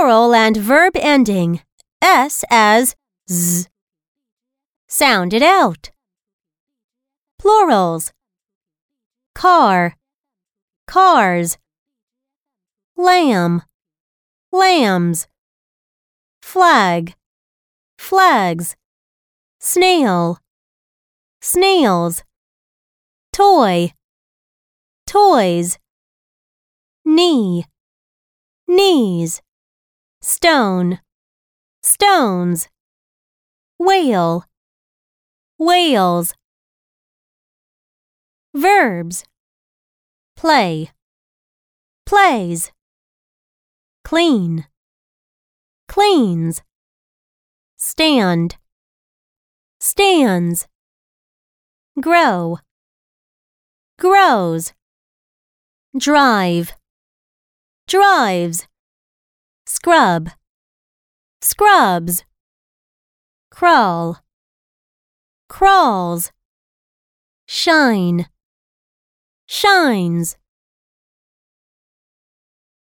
and verb ending s as z. Sound it out. Plurals. Car, cars. Lamb, lambs. Flag, flags. Snail, snails. Toy, toys. Knee, knees. Stone, stones. Whale, whales. Verbs play, plays. Clean, cleans. Stand, stands. Grow, grows. Drive, drives. Scrub, scrubs. Crawl, crawls. Shine, shines.